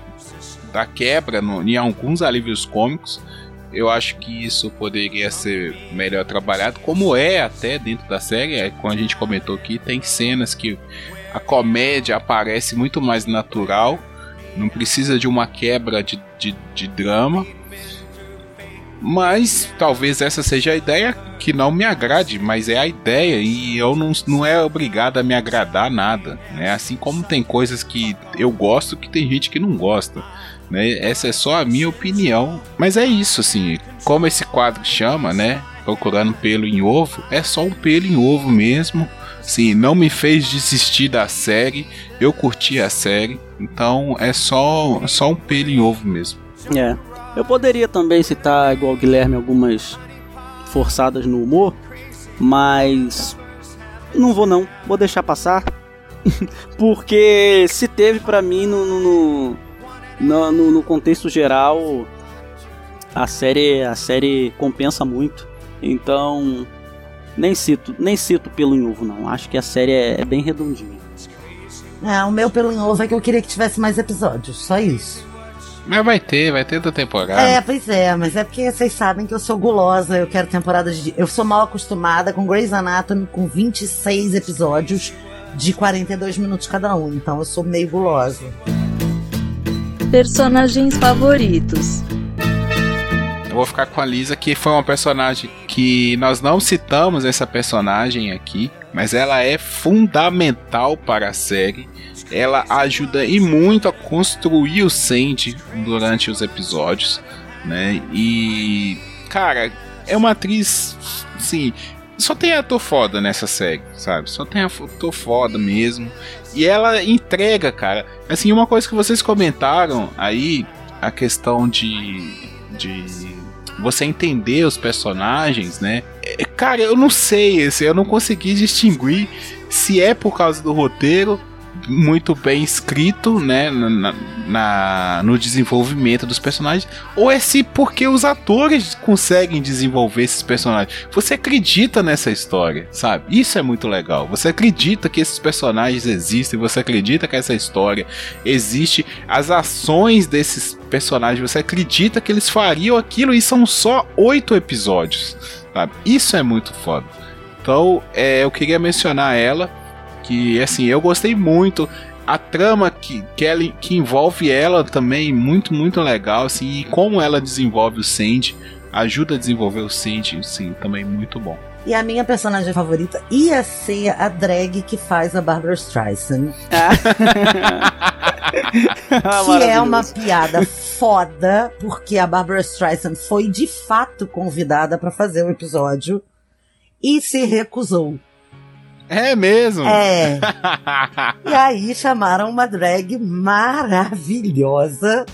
da quebra no, em alguns alívios cômicos. Eu acho que isso poderia ser melhor trabalhado, como é até dentro da série. É, como a gente comentou aqui, tem cenas que a comédia aparece muito mais natural não precisa de uma quebra de, de, de drama. Mas talvez essa seja a ideia que não me agrade, mas é a ideia e eu não, não é obrigado a me agradar nada. Né? Assim como tem coisas que eu gosto que tem gente que não gosta. Né? Essa é só a minha opinião. Mas é isso, assim. Como esse quadro chama, né? Procurando pelo em ovo, é só um pelo em ovo mesmo. Sim, não me fez desistir da série. Eu curti a série. Então é só, só um pelo em ovo mesmo. É. Eu poderia também citar, igual o Guilherme, algumas forçadas no humor, mas não vou não, vou deixar passar. Porque se teve pra mim no, no, no, no, no contexto geral, a série, a série compensa muito. Então, nem cito, nem cito pelo em ovo não. Acho que a série é, é bem redondinha. É, o meu pelo em ovo é que eu queria que tivesse mais episódios, só isso. Mas vai ter, vai ter da temporada. É, pois é, mas é porque vocês sabem que eu sou gulosa, eu quero temporadas de. Eu sou mal acostumada com Grey's Anatomy com 26 episódios de 42 minutos cada um, então eu sou meio gulosa. Personagens favoritos. Vou ficar com a Lisa, que foi uma personagem que nós não citamos essa personagem aqui, mas ela é fundamental para a série. Ela ajuda e muito a construir o Sandy durante os episódios, né? E cara, é uma atriz, sim, só tem ator foda nessa série, sabe? Só tem ator foda mesmo. E ela entrega, cara. Assim, uma coisa que vocês comentaram aí, a questão de de você entender os personagens, né? É, Cara, eu não sei, eu não consegui distinguir se é por causa do roteiro muito bem escrito, né, na, na- no desenvolvimento dos personagens, ou é se porque os atores conseguem desenvolver esses personagens. Você acredita nessa história, sabe? Isso é muito legal. Você acredita que esses personagens existem, você acredita que essa história existe, as ações desses personagens, você acredita que eles fariam aquilo e são só oito episódios, sabe? Isso é muito foda. Então, é, eu queria mencionar ela, que assim, eu gostei muito. A trama que, que, ela, que envolve ela também, muito, muito legal, assim, e como ela desenvolve o Sandy, ajuda a desenvolver o Sandy, sim, também muito bom. E a minha personagem favorita ia ser a drag que faz a Barbara Streisand. que é uma piada foda, porque a Barbara Streisand foi de fato convidada pra fazer o episódio e se recusou. É mesmo? É. E aí chamaram uma drag maravilhosa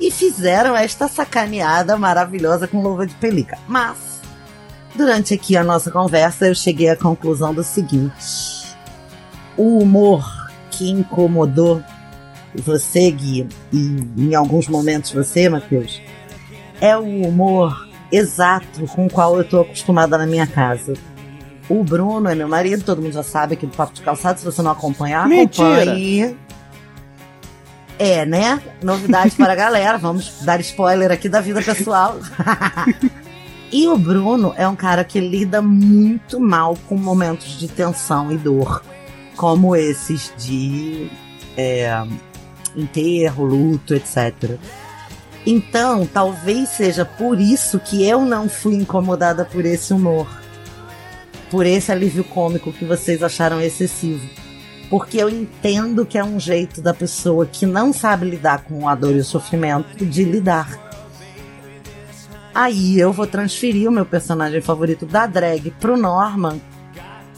e fizeram esta sacaneada maravilhosa com luva de pelica. Mas, durante aqui a nossa conversa, eu cheguei à conclusão do seguinte: o humor que incomodou você, Gui, e em alguns momentos você, Matheus, é o humor exato com o qual eu tô acostumada na minha casa. O Bruno é meu marido, todo mundo já sabe aqui do Papo de Calçado. Se você não acompanhar, Mentira. acompanhe. É, né? Novidade para a galera. Vamos dar spoiler aqui da vida pessoal. e o Bruno é um cara que lida muito mal com momentos de tensão e dor, como esses de é, enterro, luto, etc. Então, talvez seja por isso que eu não fui incomodada por esse humor por esse alívio cômico que vocês acharam excessivo. porque eu entendo que é um jeito da pessoa que não sabe lidar com a dor e o sofrimento de lidar. Aí eu vou transferir o meu personagem favorito da drag pro Norman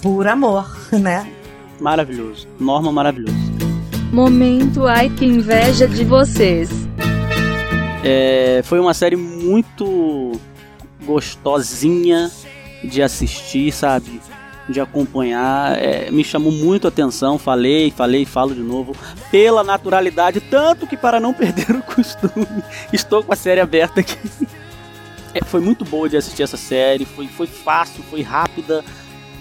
por amor, né? Maravilhoso. Norman maravilhoso. Momento ai que inveja de vocês. É, foi uma série muito gostosinha de assistir, sabe? De acompanhar. É, me chamou muito a atenção. Falei, falei, falo de novo. Pela naturalidade, tanto que para não perder o costume, estou com a série aberta aqui. É, foi muito boa de assistir essa série. Foi, foi fácil, foi rápida.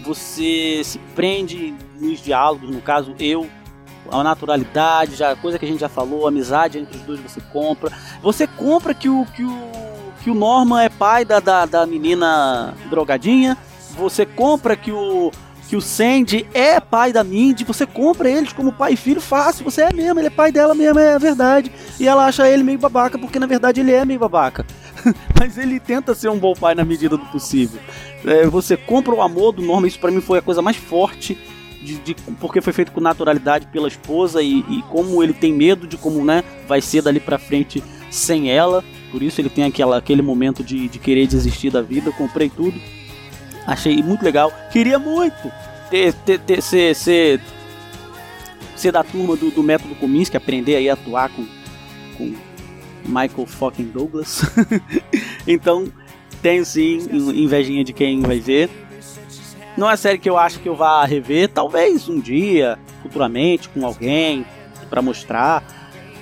Você se prende nos diálogos, no caso, eu a naturalidade, já coisa que a gente já falou, amizade entre os dois você compra. Você compra que o que o que o Norman é pai da, da, da menina drogadinha. Você compra que o que o Sandy é pai da Mindy, você compra eles como pai e filho fácil, você é mesmo, ele é pai dela mesmo, é verdade. E ela acha ele meio babaca, porque na verdade ele é meio babaca. Mas ele tenta ser um bom pai na medida do possível. É, você compra o amor do Norman, isso para mim foi a coisa mais forte de, de, porque foi feito com naturalidade pela esposa e, e, como ele tem medo de como né, vai ser dali pra frente sem ela. Por isso ele tem aquela, aquele momento de, de querer desistir da vida. Comprei tudo. Achei muito legal. Queria muito ter, ter, ter, ser, ser, ser da turma do, do método Kominsky, aprender aí a atuar com, com Michael fucking Douglas. então, tenho sim invejinha de quem vai ver. Não é série que eu acho que eu vá rever, talvez um dia, futuramente, com alguém, para mostrar.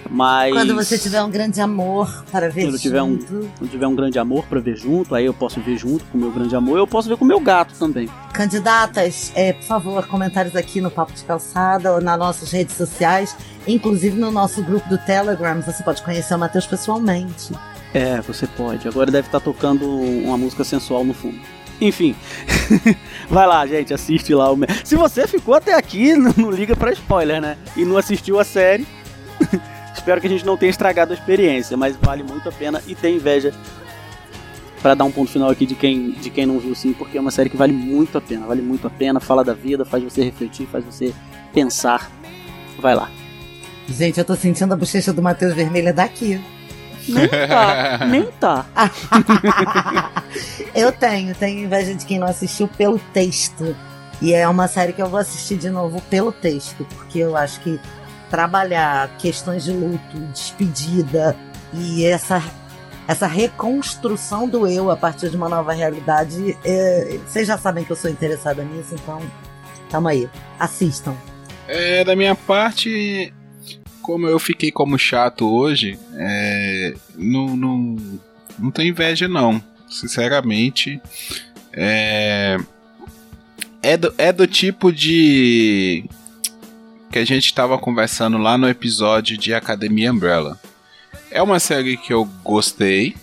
Mas. Quando você tiver um grande amor para ver quando junto. Tiver um, quando tiver um grande amor para ver junto, aí eu posso ver junto com o meu grande amor, eu posso ver com o meu gato também. Candidatas, é, por favor, comentários aqui no Papo de Calçada ou nas nossas redes sociais, inclusive no nosso grupo do Telegram, você pode conhecer o Matheus pessoalmente. É, você pode. Agora deve estar tocando uma música sensual no fundo. Enfim, vai lá, gente, assiste lá. O... Se você ficou até aqui, não, liga pra spoiler, né? E não assistiu a série, espero que a gente não tenha estragado a experiência, mas vale muito a pena e tem inveja para dar um ponto final aqui de quem, de quem não viu sim, porque é uma série que vale muito a pena, vale muito a pena, fala da vida, faz você refletir, faz você pensar. Vai lá. Gente, eu tô sentindo a bochecha do Matheus Vermelha daqui. Nem tá, nem tá. eu tenho, tenho inveja de quem não assistiu pelo texto. E é uma série que eu vou assistir de novo pelo texto, porque eu acho que trabalhar questões de luto, despedida e essa essa reconstrução do eu a partir de uma nova realidade, é, vocês já sabem que eu sou interessada nisso, então tamo aí, assistam. É, da minha parte, como eu fiquei como chato hoje, é, não, não, não tenho inveja não. Sinceramente, é, é, do, é do tipo de que a gente estava conversando lá no episódio de Academia Umbrella. É uma série que eu gostei.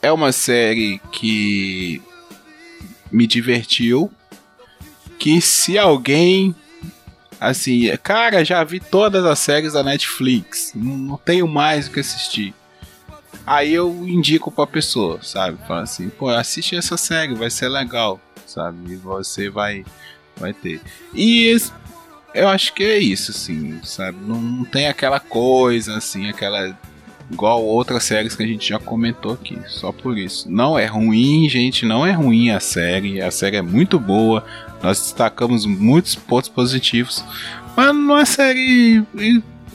É uma série que me divertiu. Que se alguém Assim, cara, já vi todas as séries da Netflix, não tenho mais o que assistir. Aí eu indico pra pessoa, sabe? Fala assim, pô, assiste essa série, vai ser legal, sabe? E você vai, vai ter. E eu acho que é isso, assim, sabe? Não, não tem aquela coisa, assim, aquela igual outras séries que a gente já comentou aqui, só por isso. Não é ruim, gente, não é ruim a série, a série é muito boa, nós destacamos muitos pontos positivos, mas não é série.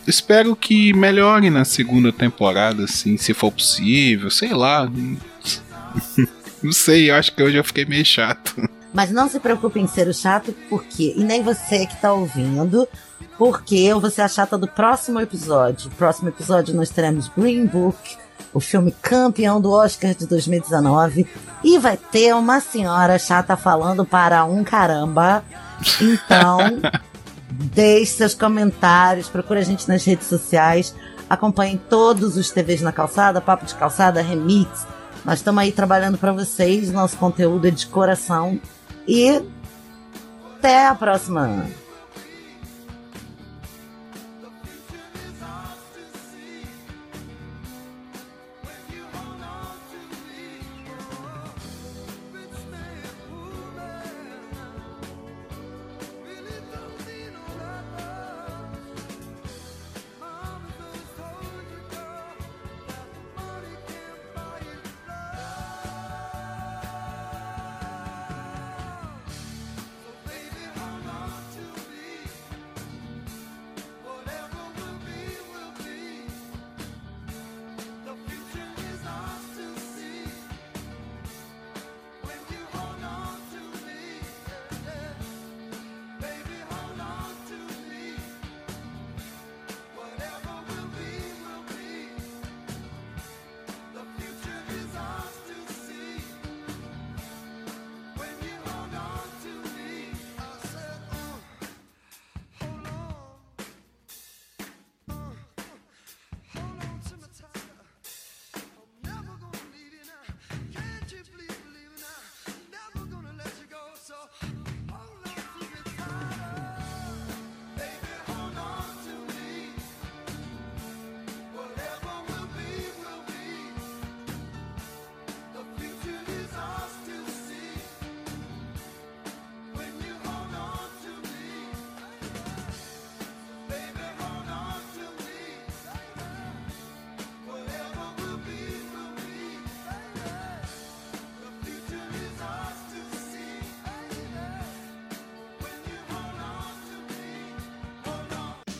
Espero que melhore na segunda temporada, assim, se for possível, sei lá. não sei, eu acho que hoje eu fiquei meio chato. Mas não se preocupe em ser o chato, porque. E nem você que tá ouvindo, porque eu vou ser a chata do próximo episódio. No próximo episódio nós teremos Green Book, o filme campeão do Oscar de 2019. E vai ter uma senhora chata falando para um caramba. Então, deixe seus comentários, procure a gente nas redes sociais. Acompanhem todos os TVs na calçada, Papo de Calçada, Remix. Nós estamos aí trabalhando para vocês. Nosso conteúdo é de coração. E até a próxima.